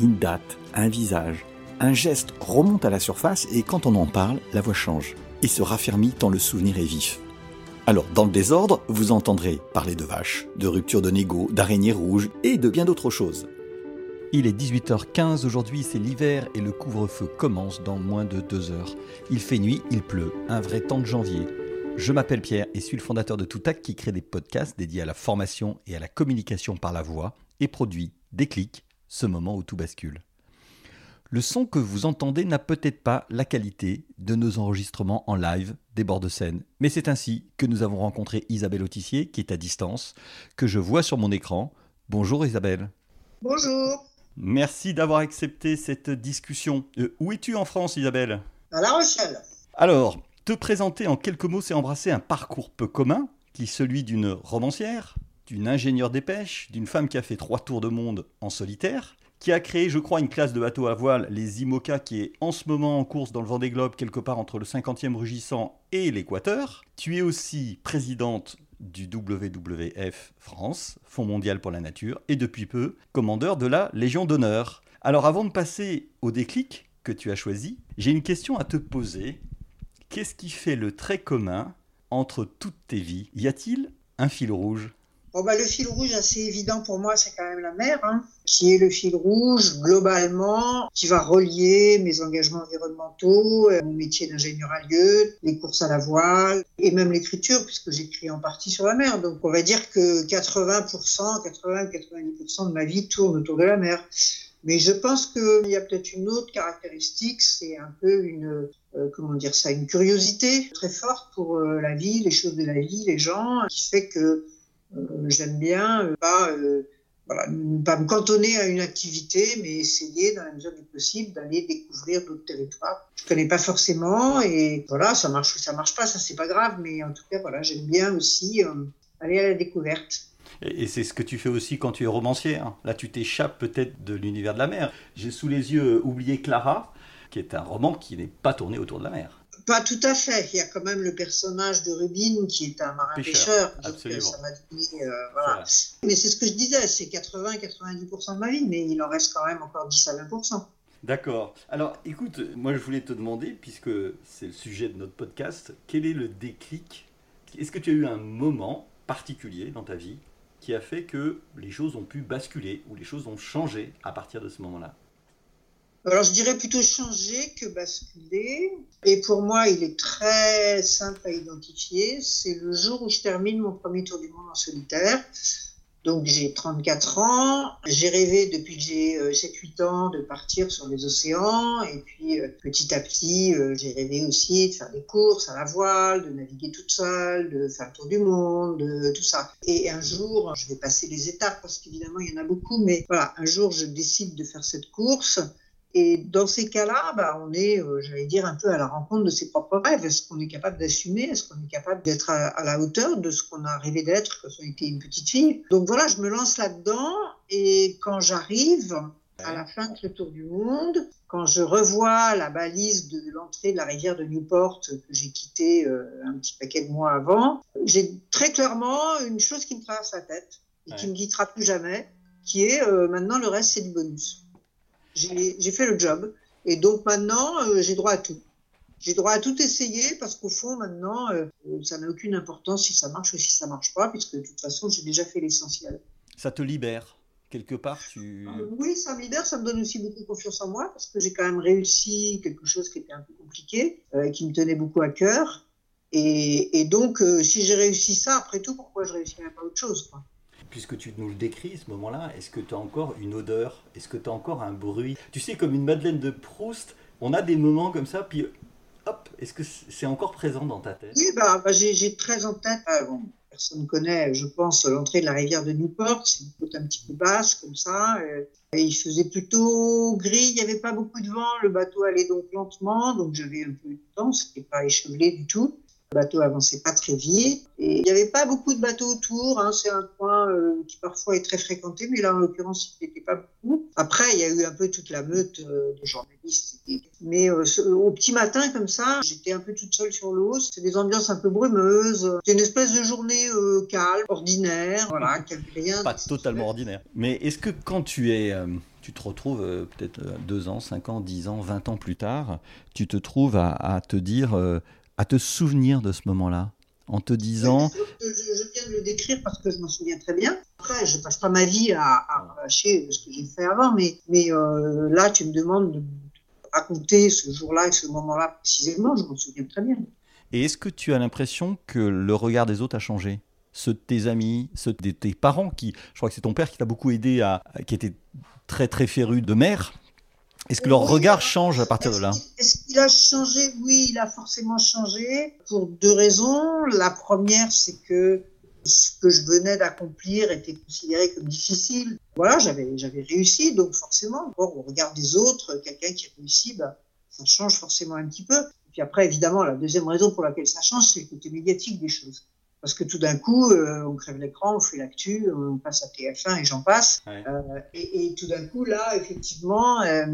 une date, un visage, un geste remonte à la surface et quand on en parle, la voix change et se raffermit tant le souvenir est vif. Alors, dans le désordre, vous entendrez parler de vaches, de rupture de négo, d'araignées rouges et de bien d'autres choses. Il est 18h15 aujourd'hui, c'est l'hiver et le couvre-feu commence dans moins de deux heures. Il fait nuit, il pleut, un vrai temps de janvier. Je m'appelle Pierre et suis le fondateur de Toutac qui crée des podcasts dédiés à la formation et à la communication par la voix et produit Déclic, ce moment où tout bascule. Le son que vous entendez n'a peut-être pas la qualité de nos enregistrements en live des bords de scène, mais c'est ainsi que nous avons rencontré Isabelle Autissier, qui est à distance, que je vois sur mon écran. Bonjour Isabelle. Bonjour. Merci d'avoir accepté cette discussion. Euh, où es-tu en France Isabelle? À La Rochelle. Alors, te présenter en quelques mots, c'est embrasser un parcours peu commun, qui est celui d'une romancière, d'une ingénieure des pêches, d'une femme qui a fait trois tours de monde en solitaire, qui a créé, je crois, une classe de bateaux à voile, les IMOCA, qui est en ce moment en course dans le Vendée Globe, quelque part entre le 50e rugissant et l'Équateur. Tu es aussi présidente du WWF France, Fonds mondial pour la nature, et depuis peu, commandeur de la Légion d'honneur. Alors avant de passer au déclic que tu as choisi, j'ai une question à te poser. Qu'est-ce qui fait le trait commun entre toutes tes vies? Y a-t-il un fil rouge? Bon, bah, le fil rouge, assez évident pour moi, c'est quand même la mer, hein, qui est le fil rouge globalement, qui va relier mes engagements environnementaux, euh, mon métier d'ingénieur à lieu, les courses à la voile et même l'écriture, puisque j'écris en partie sur la mer. Donc on va dire que 80%, 80-90% de ma vie tourne autour de la mer. Mais je pense qu'il y a peut-être une autre caractéristique, c'est un peu une, euh, comment dire ça, une curiosité très forte pour euh, la vie, les choses de la vie, les gens, qui fait que j'aime bien euh, pas, euh, voilà, pas me cantonner à une activité, mais essayer, dans la mesure du possible, d'aller découvrir d'autres territoires. Je connais pas forcément, et voilà, ça marche ou ça marche pas, ça c'est pas grave, mais en tout cas, voilà, j'aime bien aussi aller à la découverte. Et c'est ce que tu fais aussi quand tu es romancier. Hein. Là, tu t'échappes peut-être de l'univers de la mer. J'ai sous les yeux Oublié Clara, qui est un roman qui n'est pas tourné autour de la mer. Pas tout à fait. Il y a quand même le personnage de Rubin qui est un marin-pêcheur. Euh, ça m'a euh, voilà. Mais c'est ce que je disais, c'est 80-90% de ma vie, mais il en reste quand même encore 10 à 20%. D'accord. Alors écoute, moi je voulais te demander, puisque c'est le sujet de notre podcast, quel est le déclic Est-ce que tu as eu un moment particulier dans ta vie qui a fait que les choses ont pu basculer ou les choses ont changé à partir de ce moment-là? Alors je dirais plutôt changer que basculer. Et pour moi, il est très simple à identifier. C'est le jour où je termine mon premier tour du monde en solitaire. Donc j'ai 34 ans, j'ai rêvé depuis que j'ai 7-8 euh, ans de partir sur les océans et puis euh, petit à petit euh, j'ai rêvé aussi de faire des courses à la voile, de naviguer toute seule, de faire le tour du monde, de, tout ça. Et un jour, je vais passer les étapes parce qu'évidemment il y en a beaucoup, mais voilà, un jour je décide de faire cette course et dans ces cas-là, bah, on est, euh, j'allais dire, un peu à la rencontre de ses propres rêves. Est-ce qu'on est capable d'assumer? Est-ce qu'on est capable d'être à, la hauteur de ce qu'on a rêvé d'être quand on était une petite fille? Donc voilà, je me lance là-dedans. Et quand j'arrive à la fin de ce tour du monde, quand je revois la balise de l'entrée de la rivière de Newport que j'ai quittée euh, un petit paquet de mois avant, j'ai très clairement une chose qui me traverse la tête et qui me quittera plus jamais, qui est euh, maintenant le reste c'est du bonus j'ai fait le job. Et donc maintenant, euh, j'ai droit à tout. J'ai droit à tout essayer parce qu'au fond, maintenant, euh, ça n'a aucune importance si ça marche ou si ça marche pas, puisque de toute façon, j'ai déjà fait l'essentiel. Ça te libère quelque part tu... Euh, oui, ça me libère, ça me donne aussi beaucoup confiance en moi parce que j'ai quand même réussi quelque chose qui était un peu compliqué, et qui me tenait beaucoup à cœur. Et, et donc, si j'ai réussi ça, après tout, pourquoi je réussirais pas autre chose quoi? Puisque tu nous le décris, ce moment-là, est-ce que tu as encore une odeur? Est-ce que tu as encore un bruit? Tu sais, comme une Madeleine de Proust, on a des moments comme ça, puis hop, est-ce que c'est encore présent dans ta tête? Oui, bah, bah j'ai très en tête, euh, personne connaît, je pense, l'entrée de la rivière de Newport. C'est une côte un petit peu basse, comme ça. Et il faisait plutôt gris, il n'y avait pas beaucoup de vent. Le bateau allait donc lentement, donc j'avais un peu de temps, c'était pas échevelé du tout. Le bateau avançait pas très vite. Et il n'y avait pas beaucoup de bateaux autour. Hein. C'est un coin euh, qui parfois est très fréquenté, mais là, en l'occurrence, il n'était pas beaucoup. Après, il y a eu un peu toute la meute euh, de journalistes. Mais euh, au petit matin, comme ça, j'étais un peu toute seule sur l'eau. C'est des ambiances un peu brumeuses. C'est une espèce de journée calme, ordinaire. Voilà, rien. Pas totalement ordinaire. Mais est-ce que quand tu es tu te retrouves peut-être deux ans, cinq ans, dix ans, vingt ans plus tard, tu te trouves à, te dire à te souvenir de ce moment-là en te disant. Je, viens de le décrire parce que je m'en souviens très bien. Après, je passe pas ma vie à, à ce que j'ai fait avant, mais, mais euh, là, tu me demandes de raconter ce jour-là et ce moment-là précisément, je m'en souviens très bien. Et est-ce que tu as l'impression que le regard des autres a changé? Ceux de tes amis, ceux de tes parents, qui, je crois que c'est ton père qui t'a beaucoup aidé, à, qui était très très féru de mer, est-ce que leur regard change à partir de là Est-ce qu'il a changé? Oui, il a forcément changé pour deux raisons. La première, c'est que ce que je venais d'accomplir était considéré comme difficile. Voilà, j'avais, j'avais réussi, donc forcément, au regard des autres, quelqu'un qui a réussi, bah, ça change forcément un petit peu. Et puis après, évidemment, la deuxième raison pour laquelle ça change, c'est le côté médiatique des choses. Parce que tout d'un coup, euh, on crève l'écran, on fait l'actu, on passe à TF1 et j'en passe. Euh, et, et, tout d'un coup, là, effectivement, euh,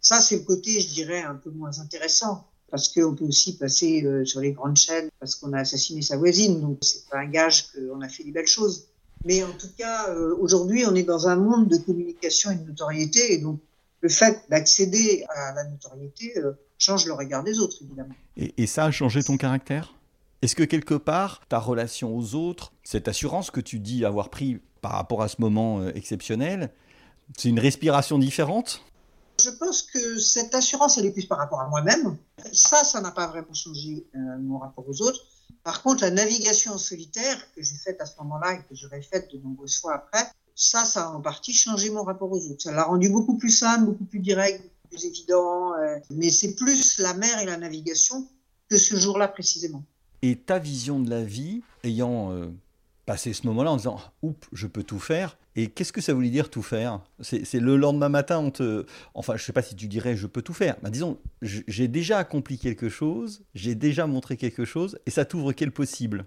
ça, c'est le côté, je dirais, un peu moins intéressant. Parce qu'on peut aussi passer euh, sur les grandes chaînes parce qu'on a assassiné sa voisine. Donc, c'est pas un gage qu'on a fait des belles choses. Mais en tout cas, euh, aujourd'hui, on est dans un monde de communication et de notoriété. Et donc, le fait d'accéder à la notoriété change le regard des autres, évidemment. Et, et ça a changé ton caractère? Est-ce que quelque part, ta relation aux autres, cette assurance que tu dis avoir pris par rapport à ce moment euh, exceptionnel, c'est une respiration différente? Je pense que cette assurance, elle est plus par rapport à moi-même. Ça, ça n'a pas vraiment changé euh, mon rapport aux autres. Par contre, la navigation solitaire que j'ai faite à ce moment-là et que j'aurais faite de nombreuses fois après, ça, ça a en partie changé mon rapport aux autres. Ça l'a rendu beaucoup plus simple, beaucoup plus direct, plus évident. Euh, mais c'est plus la mer et la navigation que ce jour-là précisément et ta vision de la vie, ayant euh, passé ce moment-là en disant Oups, je peux tout faire. Et qu'est-ce que ça voulait dire tout faire? C'est le lendemain matin, on te. Enfin, je ne sais pas si tu dirais je peux tout faire. bah, disons, j'ai déjà accompli quelque chose, j'ai déjà montré quelque chose, et ça t'ouvre quel possible?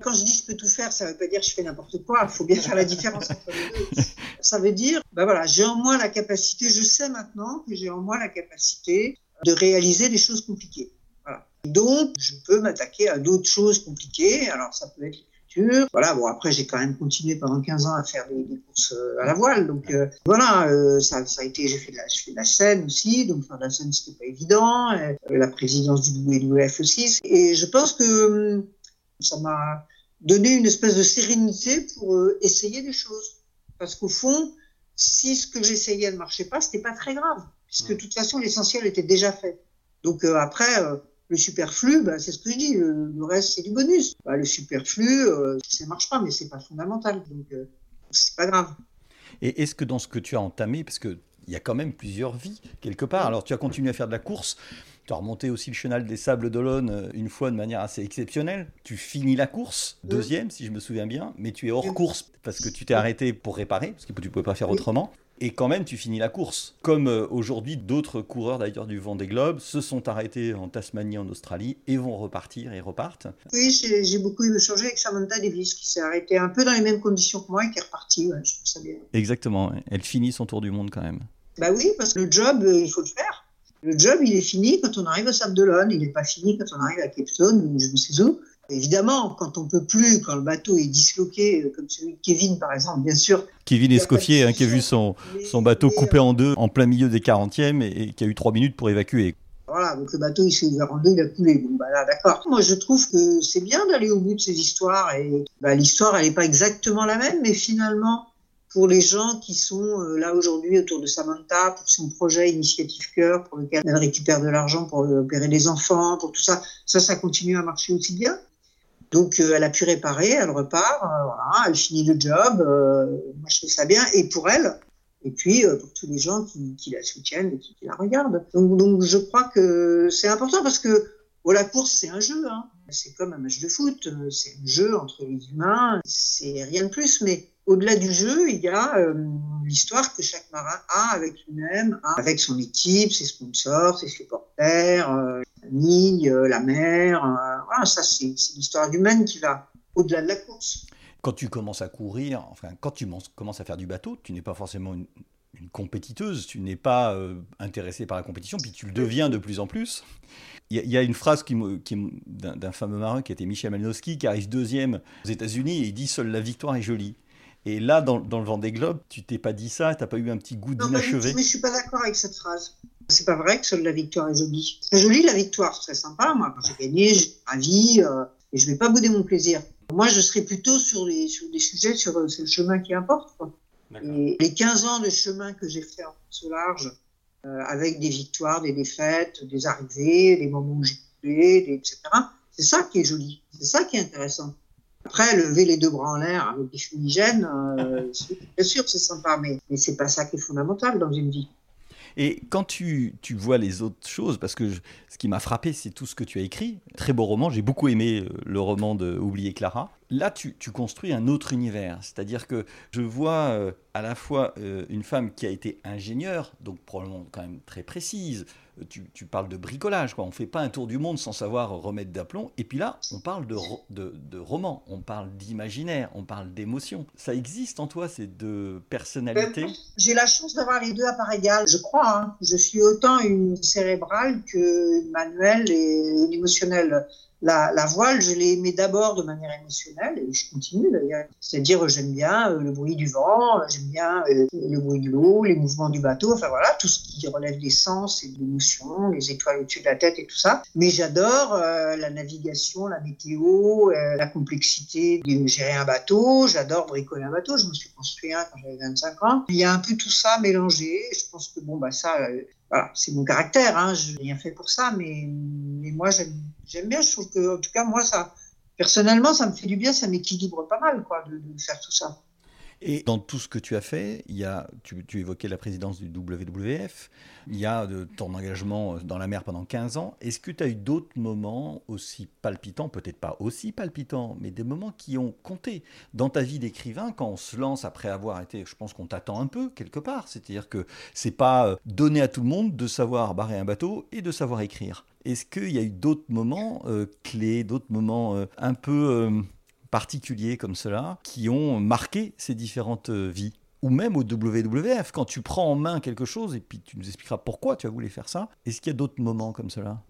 Quand je dis je peux tout faire, ça ne veut pas dire je fais n'importe quoi. Il faut bien faire la différence entre les deux. Ça veut dire, ben voilà, j'ai en moi la capacité, je sais maintenant que j'ai en moi la capacité de réaliser des choses compliquées. Donc, je peux m'attaquer à d'autres choses compliquées. Alors, ça peut être l'écriture. Voilà, bon, après, j'ai quand même continué pendant 15 ans à faire des, courses euh, à la voile. Donc, euh, voilà, euh, ça, ça, a été, j'ai fait, de la, de la scène aussi. Donc, faire de la scène, c'était pas évident. la présidence du WWF aussi. Et je pense que hum, ça m'a donné une espèce de sérénité pour essayer des choses. Parce qu'au fond, si ce que j'essayais ne marchait pas, c'était pas très grave. Puisque de toute façon, l'essentiel était déjà fait. Donc, après, le superflu, bah, c'est ce que je dis, le, reste c'est du bonus. Bah, le superflu, euh, ça marche pas, mais c'est pas fondamental, donc euh, c'est pas grave. Et est-ce que dans ce que tu as entamé, parce qu'il y a quand même plusieurs vies quelque part, alors tu as continué à faire de la course, tu as remonté aussi le chenal des Sables d'Olonne euh, une fois de manière assez exceptionnelle. Tu finis la course, deuxième si je me souviens bien, mais tu es hors course parce que tu t'es arrêté pour réparer, parce que tu ne pouvais pas faire autrement. Et quand même, tu finis la course. Comme euh, aujourd'hui, d'autres coureurs d'ailleurs du Vendée Globe se sont arrêtés en Tasmanie, en Australie, et vont repartir et repartent. Oui, j'ai beaucoup échangé avec Samantha Davis, qui s'est arrêtée un peu dans les mêmes conditions que moi et qui est repartie. je trouve ça bien. Exactement. Elle finit son tour du monde quand même. Bah oui, parce que le job, euh, il faut le faire. Le job, il est fini quand on arrive au Sable d'Olonne. Il n'est pas fini quand on arrive à Cape Town ou je ne sais où. Évidemment, quand on peut plus, quand le bateau est disloqué, euh, comme celui de Kevin par exemple, bien sûr. Kevin Escoffier, hein, qui a vu son, son bateau coupé en deux en plein milieu des 40e et, qui a eu trois minutes pour évacuer. Voilà, donc le bateau il s'est ouvert en deux, il a coulé. Bon, bah là, d'accord. Moi, je trouve que c'est bien d'aller au bout de ces histoires. Et bah, l'histoire, elle n'est pas exactement la même, mais finalement, pour les gens qui sont euh, là aujourd'hui autour de Samantha, pour son projet Initiative Cœur, pour lequel elle récupère de l'argent pour opérer les enfants, pour tout ça, ça, ça continue à marcher aussi bien. Donc, euh, elle a pu réparer, elle repart, euh, voilà, elle finit le job. Euh, moi, je fais ça bien. Et pour elle, et puis pour tous les gens qui, qui la soutiennent et qui, la regardent. Donc, donc, je crois que c'est important parce que oh, la course, c'est un jeu. Hein. C'est comme un match de foot, c'est un jeu entre les humains, c'est rien de plus, mais au-delà du jeu, il y a euh, l'histoire que chaque marin a avec lui-même, avec son équipe, ses sponsors, ses supporters, euh, la famille, euh, la mer. Voilà, ça, c'est l'histoire humaine qui va au-delà de la course. Quand tu commences à courir, enfin, quand tu commences à faire du bateau, tu n'es pas forcément une, compétiteuse, tu n'es pas intéressé par la compétition, puis tu le deviens de plus en plus. Il y, a une phrase qui, qui d'un fameux marin qui était Michel Malinowski, qui arrive deuxième aux États-Unis et il dit Seule la victoire est jolie. Et là, dans, dans le Vendée Globe, tu t'es pas dit ça, tu n'as pas eu un petit goût d'inachevé? Mais je suis pas d'accord avec cette phrase. C'est pas vrai que seule la victoire est jolie. C'est jolie la victoire, c'est très sympa. Moi, quand j'ai gagné, j'ai ravi euh, et je vais pas bouder mon plaisir. Moi, je serais plutôt sur, les, sur des sujets, sur euh, le chemin qui importe. Quoi. Et les 15 ans de chemin que j'ai fait en ce large, euh, avec des victoires, des défaites, des arrivées, des moments où j'ai coulé, etc., c'est ça qui est joli. C'est ça qui est intéressant. Après, lever les deux bras en l'air avec des fumigènes, euh, bien sûr, c'est sympa, mais, mais c'est pas ça qui est fondamental dans une vie. Et quand tu, vois les autres choses, parce que ce qui m'a frappé, c'est tout ce que tu as écrit. Très beau roman, j'ai beaucoup aimé euh, le roman de Oublier Clara. Là, tu, construis un autre univers. C'est-à-dire que je vois euh, à la fois une femme qui a été ingénieure, donc probablement quand même très précise, tu, parles de bricolage, quoi. On fait pas un tour du monde sans savoir remettre d'aplomb. Et puis là, on parle de, de, roman, on parle d'imaginaire, on parle d'émotion. Ça existe en toi, ces deux personnalités? Euh, J'ai la chance d'avoir les deux à part égale, je crois. Hein. Je suis autant une cérébrale que manuelle et une émotionnelle la, voile, je l'ai aimée d'abord de manière émotionnelle et je continue d'ailleurs. C'est-à-dire, j'aime bien euh, le bruit du vent, j'aime bien euh, le bruit de l'eau, les mouvements du bateau, enfin voilà, tout ce qui relève des sens et de l'émotion, les étoiles au-dessus de la tête et tout ça. Mais j'adore euh, la navigation, la météo, la complexité de gérer un bateau, j'adore bricoler un bateau, je me suis construit un quand j'avais 25 ans. Il y a un peu tout ça mélangé. Je pense que bon, bah ça, voilà, c'est mon caractère, hein, je n'ai rien fait pour ça, mais, moi j'aime bien, je trouve que, en tout cas, moi, ça, personnellement, ça me fait du bien, ça m'équilibre pas mal, quoi, de faire tout ça. Et dans tout ce que tu as fait, il y a, tu, évoquais la présidence du WWF, il y a ton engagement dans la mer pendant 15 ans. Est-ce que tu as eu d'autres moments aussi palpitants, peut-être pas aussi palpitants, mais des moments qui ont compté dans ta vie d'écrivain quand on se lance après avoir été, je pense qu'on t'attend un peu quelque part. C'est-à-dire que c'est pas euh, donné à tout le monde de savoir barrer un bateau et de savoir écrire. Est-ce qu'il y a eu d'autres moments euh, clés, d'autres moments euh, un peu particuliers comme cela qui ont marqué ces différentes euh, vies ou même au WWF, quand tu prends en main quelque chose, et puis tu nous expliqueras pourquoi tu as voulu faire ça, est-ce qu'il y a d'autres moments comme cela?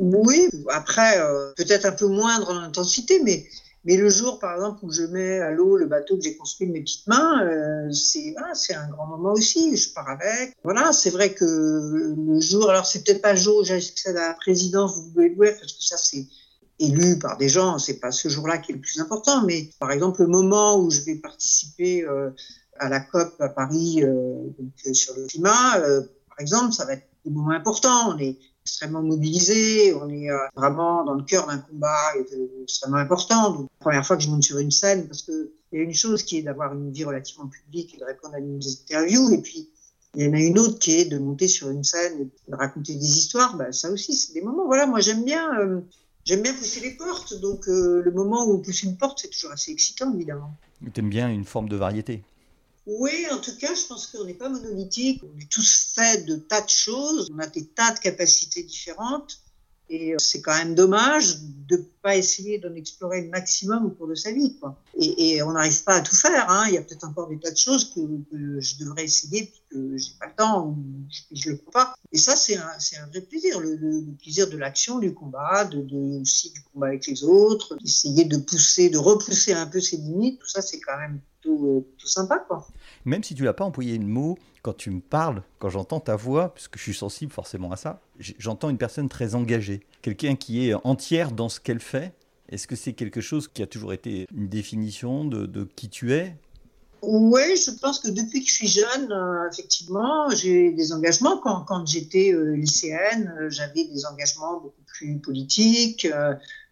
Oui, après, euh, peut-être un peu moindre en intensité, mais, mais le jour, par exemple, où je mets à l'eau le bateau que j'ai construit de mes petites mains, euh, c'est un grand moment aussi, je pars avec. Voilà, c'est vrai que le jour, alors c'est peut-être pas le jour où j'accède à la présidence du WWF, parce que ça, c'est élu par des gens, c'est pas ce jour-là qui est le plus important, mais par exemple le moment où je vais participer euh, à la COP à Paris euh, euh, sur le climat, par exemple, ça va être des moments importants. On est extrêmement mobilisé, on est vraiment dans le cœur d'un combat extrêmement important. La première fois que je monte sur une scène, parce que il y a une chose qui est d'avoir une vie relativement publique et de répondre à des interviews, et puis il y en a une autre qui est de monter sur une scène et de raconter des histoires. Bah, ça aussi, c'est des moments. Voilà, moi j'aime bien J'aime bien pousser les portes, donc euh, le moment où on pousse une porte, c'est toujours assez excitant, évidemment. Tu aimes bien une forme de variété? Oui, en tout cas, je pense qu'on n'est pas monolithique. On est tous faits de tas de choses, on a des tas de capacités différentes. Et euh, c'est quand même dommage de pas essayer d'en explorer le maximum au cours de sa vie. Quoi. Et, on n'arrive pas à tout faire. Hein. Il y a peut-être encore des tas de choses que, je devrais essayer puis que j'ai pas le temps ou je ne le fais pas. Et ça, c'est un, vrai plaisir. Le, plaisir de l'action, du combat, aussi du combat avec les autres, d'essayer de pousser, de repousser un peu ses limites. Tout ça, c'est quand même tout, tout sympa. Quoi même si tu n'as pas employé le mot, quand tu me parles, quand j'entends ta voix, puisque je suis sensible forcément à ça, j'entends une personne très engagée, quelqu'un qui est entière dans ce qu'elle fait. Est-ce que c'est quelque chose qui a toujours été une définition de, qui tu es? Oui, je pense que depuis que je suis jeune, euh, effectivement, j'ai des engagements. Quand, j'étais euh, lycéenne, euh, j'avais des engagements beaucoup plus politiques.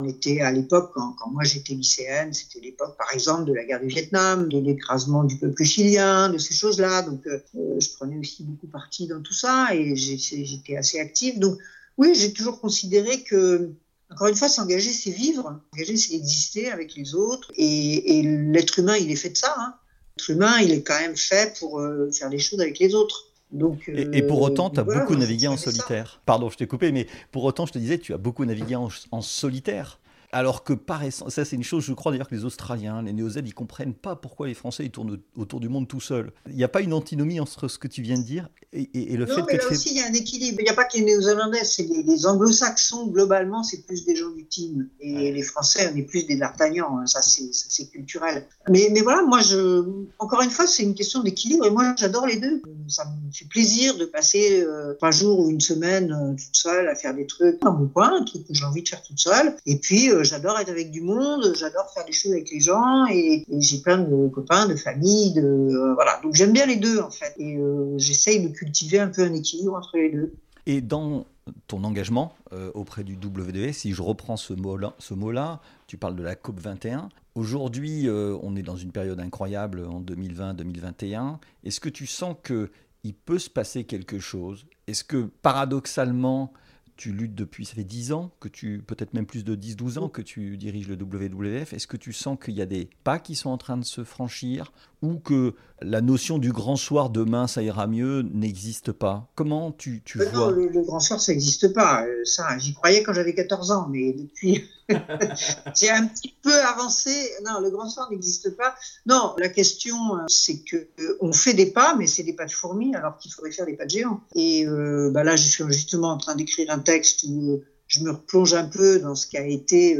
on était à l'époque, quand, moi j'étais lycéenne, c'était l'époque, par exemple, de la guerre du Vietnam, de l'écrasement du peuple chilien, de ces choses-là. Donc, je prenais aussi beaucoup parti dans tout ça et j'étais assez active. Donc, oui, j'ai toujours considéré que Encore une fois, s'engager, c'est vivre. S'engager, c'est exister avec les autres. Et, l'être humain, il est fait de ça. Hein. L'être humain, il est quand même fait pour euh, faire des choses avec les autres. Donc, et, pour autant, tu as beaucoup navigué en solitaire. Pardon, je t'ai coupé, mais pour autant, je te disais, tu as beaucoup navigué en solitaire. Alors que par essence, ça c'est une chose, je crois d'ailleurs que les Australiens, les Néo-Z, ils comprennent pas pourquoi les Français ils tournent autour du monde tout seuls. Il n'y a pas une antinomie entre ce que tu viens de dire et, et, le non, fait mais là aussi il y a un équilibre. Il n'y a pas que les Néo-Zélandais, c'est les, Anglo-Saxons globalement, c'est plus des gens du team et les Français on est plus des D'Artagnan. Hein. Ça c'est culturel. Mais, mais voilà, moi je, encore une fois, c'est une question d'équilibre et moi j'adore les deux. Ça me fait plaisir de passer euh, trois jours ou une semaine euh, toute seule à faire des trucs dans mon coin, un truc que j'ai envie de faire toute seule. Et puis euh, j'adore être avec du monde, j'adore faire des choses avec les gens et, j'ai plein de copains, de familles, de euh, voilà. Donc j'aime bien les deux en fait et j'essaye de cultiver un peu un équilibre entre les deux. Et dans ton engagement auprès du WDF, si je reprends ce mot-là, tu parles de la COP 21. Aujourd'hui, on est dans une période incroyable en 2020-2021. Est-ce que tu sens que il peut se passer quelque chose? Est-ce que paradoxalement, tu luttes depuis, ça fait 10 ans, que tu, peut-être même plus de 10-12 ans que tu diriges le WWF. Est-ce que tu sens qu'il y a des pas qui sont en train de se franchir ou que la notion du grand soir demain, ça ira mieux, n'existe pas? Comment tu, tu euh, vois? non, le, grand soir, ça n'existe pas. Euh, ça, j'y croyais quand j'avais 14 ans, mais depuis, j'ai un petit peu avancé. Non, le grand soir n'existe pas. Non, la question, euh, c'est que on fait des pas, mais c'est des pas de fourmis, alors qu'il faudrait faire des pas de géants. Et bah là, je suis justement en train d'écrire un texte où je me replonge un peu dans ce qui a été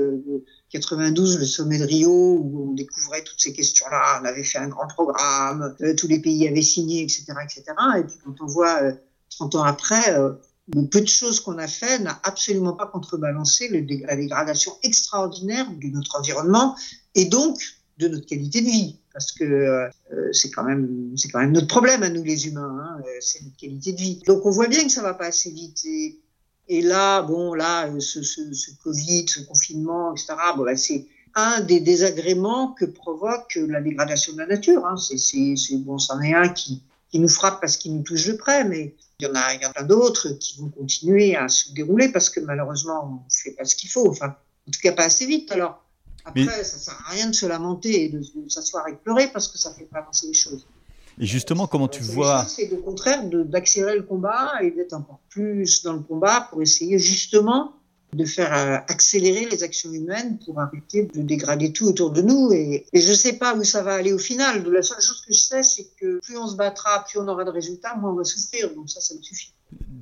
92, le sommet de Rio, où on découvrait toutes ces questions-là. On avait fait un grand programme, euh, tous les pays avaient signé, etc., etc. Et puis quand on voit 30 euh, ans après, euh, le peu de choses qu'on a fait n'a absolument pas contrebalancé la dégradation extraordinaire de notre environnement et donc de notre qualité de vie. Parce que c'est quand même notre problème à nous les humains, hein, c'est notre qualité de vie. Donc on voit bien que ça va pas assez vite. Et là, bon, là, ce, ce, ce Covid, ce confinement, etc., bon, bah, c'est un des désagréments que provoque la dégradation de la nature. Hein. C'est, bon, c'en est un qui, qui nous frappe parce qu'il nous touche de près, mais il y en a, il y en a d'autres qui vont continuer à se dérouler parce que malheureusement, on ne fait pas ce qu'il faut. Enfin, en tout cas, pas assez vite. Alors, après, ça ne sert à rien de se lamenter et de, de s'asseoir et de pleurer parce que ça ne fait pas avancer les choses. Et justement, comment tu vois C'est au contraire d'accélérer le combat et d'être encore plus dans le combat pour essayer justement de faire euh, accélérer les actions humaines pour arrêter de dégrader tout autour de nous. Et, je ne sais pas où ça va aller au final. La seule chose que je sais, c'est que plus on se battra, plus on aura de résultats, moins on va souffrir. Donc ça, ça me suffit.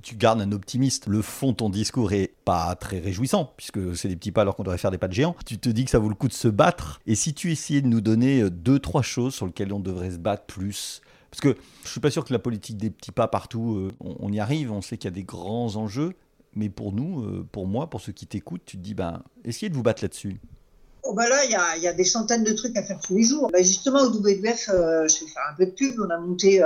Tu gardes un optimiste. Le fond de ton discours est pas très réjouissant, puisque c'est des petits pas alors qu'on devrait faire des pas de géants. Tu te dis que ça vaut le coup de se battre. Et si tu essayais de nous donner euh, deux, trois choses sur lesquelles on devrait se battre plus, parce que je suis pas sûr que la politique des petits pas partout, euh, on, y arrive, on sait qu'il y a des grands enjeux, mais pour nous, euh, pour moi, pour ceux qui t'écoutent, tu te dis, ben, essayez de vous battre là-dessus. Oh bah là, il y a, des centaines de trucs à faire tous les jours. Bah justement, au WWF, euh, je vais faire un peu de pub, on a monté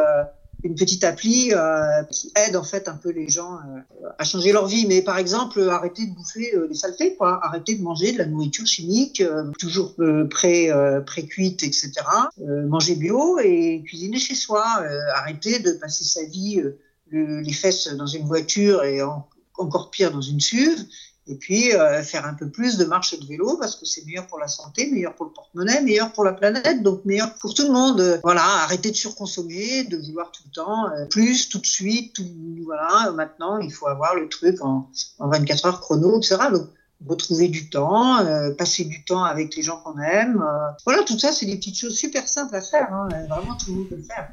une petite appli euh, qui aide en fait un peu les gens euh, à changer leur vie. Mais par exemple, arrêter de bouffer euh, des saletés, quoi. Arrêter de manger de la nourriture chimique, toujours pré pré-cuite, etc. manger bio et cuisiner chez soi. arrêter de passer sa vie les fesses dans une voiture et encore pire dans une SUV et puis euh, faire un peu plus de marche et de vélo parce que c'est meilleur pour la santé, meilleur pour le porte-monnaie, meilleur pour la planète, donc meilleur pour tout le monde. Voilà, arrêter de surconsommer, de vouloir tout le temps euh, plus, tout de suite, tout, voilà. Maintenant, il faut avoir le truc en, en 24 heures chrono, etc. Donc retrouver du temps, euh, passer du temps avec les gens qu'on aime. voilà, tout ça, c'est des petites choses super simples à faire. Hein. Vraiment, tout le monde peut le faire.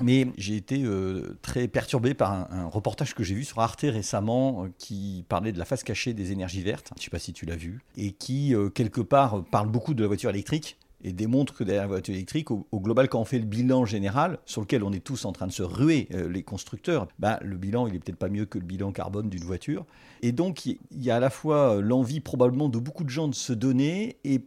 Mais j'ai été euh, très perturbé par un, reportage que j'ai vu sur Arte récemment euh, qui parlait de la face cachée des énergies vertes. Je ne sais pas si tu l'as vu. Et qui, euh, quelque part, parle beaucoup de la voiture électrique et démontre que derrière la voiture électrique, au, global, quand on fait le bilan général, sur lequel on est tous en train de se ruer, les constructeurs, bah, le bilan, il est peut-être pas mieux que le bilan carbone d'une voiture. Et donc, il y a à la fois l'envie probablement de beaucoup de gens de se donner et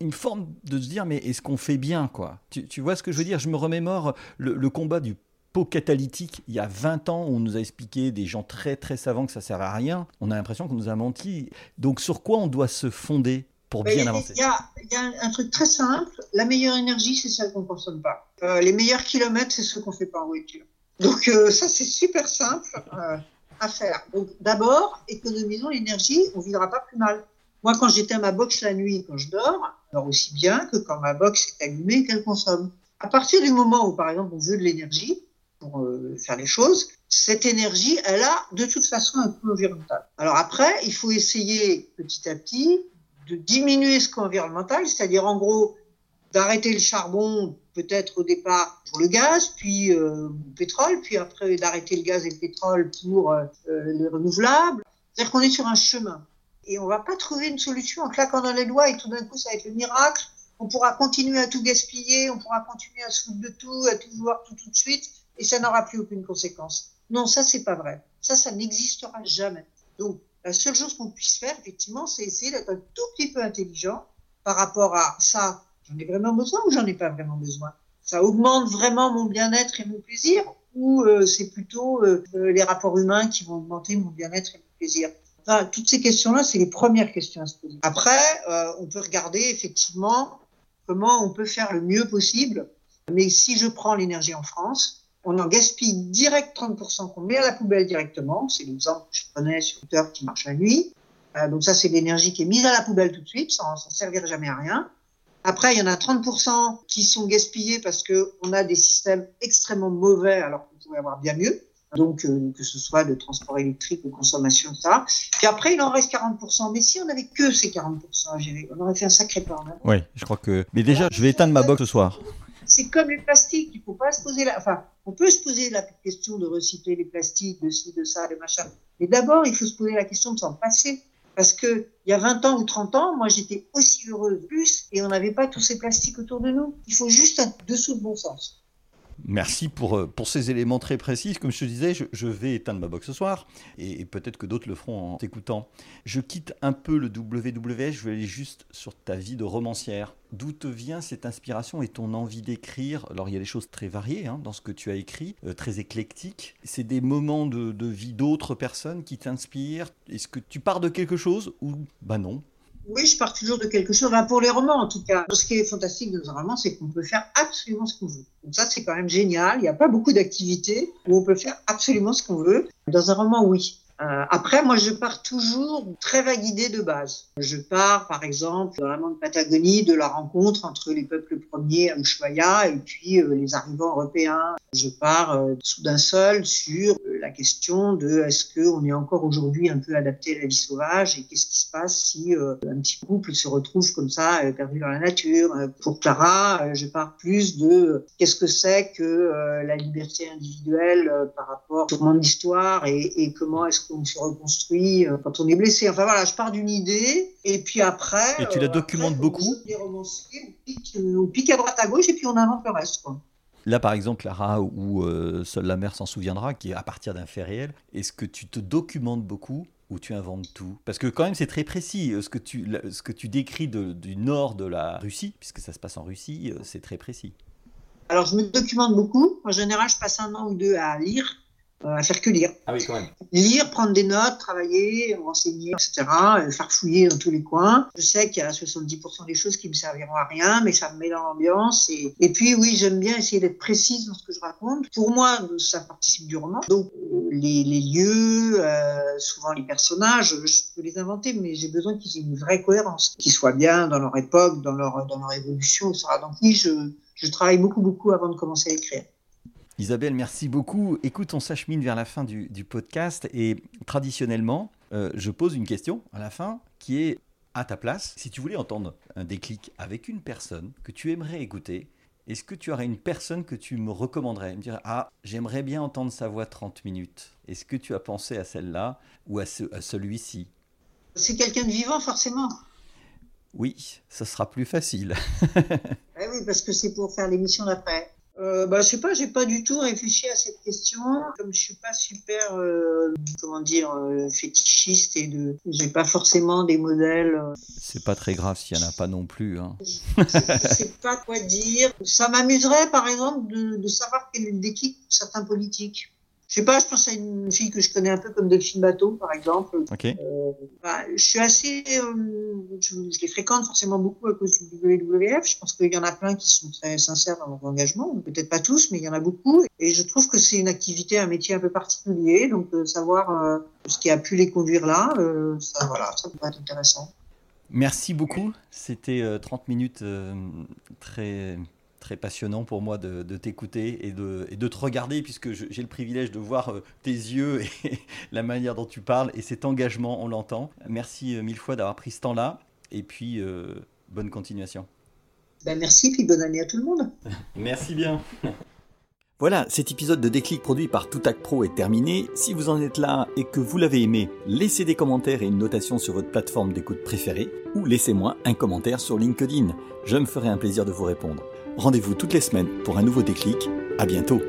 une forme de se dire mais est-ce qu'on fait bien quoi? Tu, vois ce que je veux dire? Je me remémore le, combat du pot catalytique il y a 20 ans où on nous a expliqué des gens très très savants que ça sert à rien. On a l'impression qu'on nous a menti. Donc sur quoi on doit se fonder pour bien avancer? Il y, a un truc très simple. La meilleure énergie, c'est celle qu'on ne consomme pas. Euh, les meilleurs kilomètres, c'est ceux qu'on ne fait pas en voiture. Donc euh, ça, c'est super simple euh, à faire. Donc d'abord, économisons l'énergie, on ne vivra pas plus mal. Moi, quand j'éteins ma box la nuit, quand je dors, alors aussi bien que quand ma box est allumée qu'elle consomme. À partir du moment où, par exemple, on veut de l'énergie pour euh, faire les choses, cette énergie, elle a de toute façon un coût environnemental. Alors après, il faut essayer petit à petit de diminuer ce coût environnemental, c'est-à-dire en gros d'arrêter le charbon peut-être au départ pour le gaz, puis euh, le pétrole, puis après d'arrêter le gaz et le pétrole pour euh, les renouvelables. C'est-à-dire qu'on est sur un chemin. Et on va pas trouver une solution en claquant dans les doigts et tout d'un coup ça va être le miracle. On pourra continuer à tout gaspiller, on pourra continuer à se foutre de tout, à tout vouloir tout tout de suite et ça n'aura plus aucune conséquence. Non, ça c'est pas vrai. Ça, ça n'existera jamais. Donc la seule chose qu'on puisse faire, effectivement, c'est essayer d'être un tout petit peu intelligent par rapport à ça. J'en ai vraiment besoin ou j'en ai pas vraiment besoin? Ça augmente vraiment mon bien-être et mon plaisir ou euh, c'est plutôt euh, les rapports humains qui vont augmenter mon bien-être et mon plaisir? Enfin, toutes ces questions-là, c'est les premières questions à se poser. Après, euh, on peut regarder effectivement comment on peut faire le mieux possible. Mais si je prends l'énergie en France, on en gaspille direct 30% qu'on met à la poubelle directement. C'est l'exemple que je prenais sur Twitter qui marche la nuit. Euh, donc ça, c'est l'énergie qui est mise à la poubelle tout de suite, sans, sans servir jamais à rien. Après, il y en a 30% qui sont gaspillés parce qu'on a des systèmes extrêmement mauvais alors qu'on pourrait avoir bien mieux donc euh, que ce soit de transport électrique ou consommation, ça. Puis après, il en reste 40%. Mais si on n'avait que ces 40% à gérer, on aurait fait un sacré plan. Hein. Oui, je crois que. Mais déjà, je vais éteindre ma box ce soir. C'est comme les plastiques, il faut pas se poser la. Enfin, on peut se poser la question de recycler les plastiques, de ci, de ça, de machin. Mais d'abord, il faut se poser la question de s'en passer. Parce que il y a 20 ans ou 30 ans, moi j'étais aussi heureuse plus et on n'avait pas tous ces plastiques autour de nous. Il faut juste un dessous de bon sens. Merci pour, euh, pour ces éléments très précis. Comme je te disais, je, vais éteindre ma box ce soir et, peut-être que d'autres le feront en t'écoutant. Je quitte un peu le WWF, je vais aller juste sur ta vie de romancière. D'où te vient cette inspiration et ton envie d'écrire? Alors, il y a des choses très variées hein, dans ce que tu as écrit, euh, très éclectiques. C'est des moments de, de vie d'autres personnes qui t'inspirent? Est-ce que tu pars de quelque chose ou bah non oui, je pars toujours de quelque chose. pour les romans, en tout cas. Ce qui est fantastique dans un roman, c'est qu'on peut faire absolument ce qu'on veut. Donc ça, c'est quand même génial. Il n'y a pas beaucoup d'activités où on peut faire absolument ce qu'on veut. Dans un roman, oui. Euh, après, moi, je pars toujours très vague idée de base. Je pars, par exemple, dans la de Patagonie, de la rencontre entre les peuples premiers à Ushuaia et puis euh, les arrivants européens. Je pars euh, soudain seul sur la question de est-ce qu'on est encore aujourd'hui un peu adapté à la vie sauvage et qu'est-ce qui se passe si un petit couple se retrouve comme ça perdu dans la nature. Pour Clara, je pars plus de qu'est-ce que c'est que la liberté individuelle par rapport au tourment de l'histoire et, et comment est-ce on se reconstruit euh, quand on est blessé. Enfin voilà, je pars d'une idée et puis après. Et tu la euh, documentes beaucoup on, pique, à droite à gauche et puis on invente le reste. Là, par exemple, Clara, où euh, seule la mère s'en souviendra, qui est à partir d'un fait réel, est-ce que tu te documentes beaucoup ou tu inventes tout? Parce que quand même, c'est très précis. Ce que tu, ce que tu décris du nord de la Russie, puisque ça se passe en Russie, c'est très précis. Alors, je me documente beaucoup. En général, je passe un an ou deux à lire euh, à faire que lire. Ah oui, quand même. Lire, prendre des notes, travailler, renseigner, etc. Faire fouiller dans tous les coins. Je sais qu'il y a 70% des choses qui me serviront à rien, mais ça me met dans l'ambiance. Et, et puis, oui, j'aime bien essayer d'être précise dans ce que je raconte. Pour moi, ça participe du roman. Donc, les, les lieux, euh, souvent les personnages, je peux les inventer, mais j'ai besoin qu'ils aient une vraie cohérence, qu'ils soient bien dans leur époque, dans leur, dans leur évolution, etc. Donc, oui, je, je travaille beaucoup, beaucoup avant de commencer à écrire. Isabelle, merci beaucoup. Écoute, on s'achemine vers la fin du, podcast et traditionnellement, euh, je pose une question à la fin qui est à ta place. Si tu voulais entendre un déclic avec une personne que tu aimerais écouter, est-ce que tu aurais une personne que tu me recommanderais? Me dire, ah, j'aimerais bien entendre sa voix 30 minutes. Est-ce que tu as pensé à celle-là ou à, à celui-ci? C'est quelqu'un de vivant, forcément. Oui, ça sera plus facile. Eh oui, parce que c'est pour faire l'émission d'après euh, bah, je sais pas, j'ai pas du tout réfléchi à cette question. Comme je suis pas super, euh, comment dire, euh, fétichiste et de, j'ai pas forcément des modèles. Euh. C'est pas très grave s'il y en a pas non plus. Hein. je, sais pas quoi dire. Ça m'amuserait, par exemple, de, de savoir quel est le déclic pour certains politiques. Je sais pas, je pense à une fille que je connais un peu comme Delphine Bateau, par exemple. Euh, bah, je suis assez, euh, je, les fréquente forcément beaucoup à cause du WWF. Je pense qu'il y en a plein qui sont très sincères dans leur engagement. Peut-être pas tous, mais il y en a beaucoup. Et je trouve que c'est une activité, un métier un peu particulier. Donc, euh, savoir ce qui a pu les conduire là, ça, voilà, ça pourrait être intéressant. Merci beaucoup. C'était 30 minutes très très passionnant pour moi de, t'écouter et de, et de, te regarder, puisque j'ai le privilège de voir euh, tes yeux et la manière dont tu parles et cet engagement, on l'entend. Merci euh, mille fois d'avoir pris ce temps-là, et puis euh, bonne continuation. Ben merci, puis bonne année à tout le monde. merci bien. Voilà, cet épisode de Déclic produit par Toutac Pro est terminé. Si vous en êtes là et que vous l'avez aimé, laissez des commentaires et une notation sur votre plateforme d'écoute préférée ou laissez-moi un commentaire sur LinkedIn. Je me ferai un plaisir de vous répondre. Rendez-vous toutes les semaines pour un nouveau déclic. À bientôt.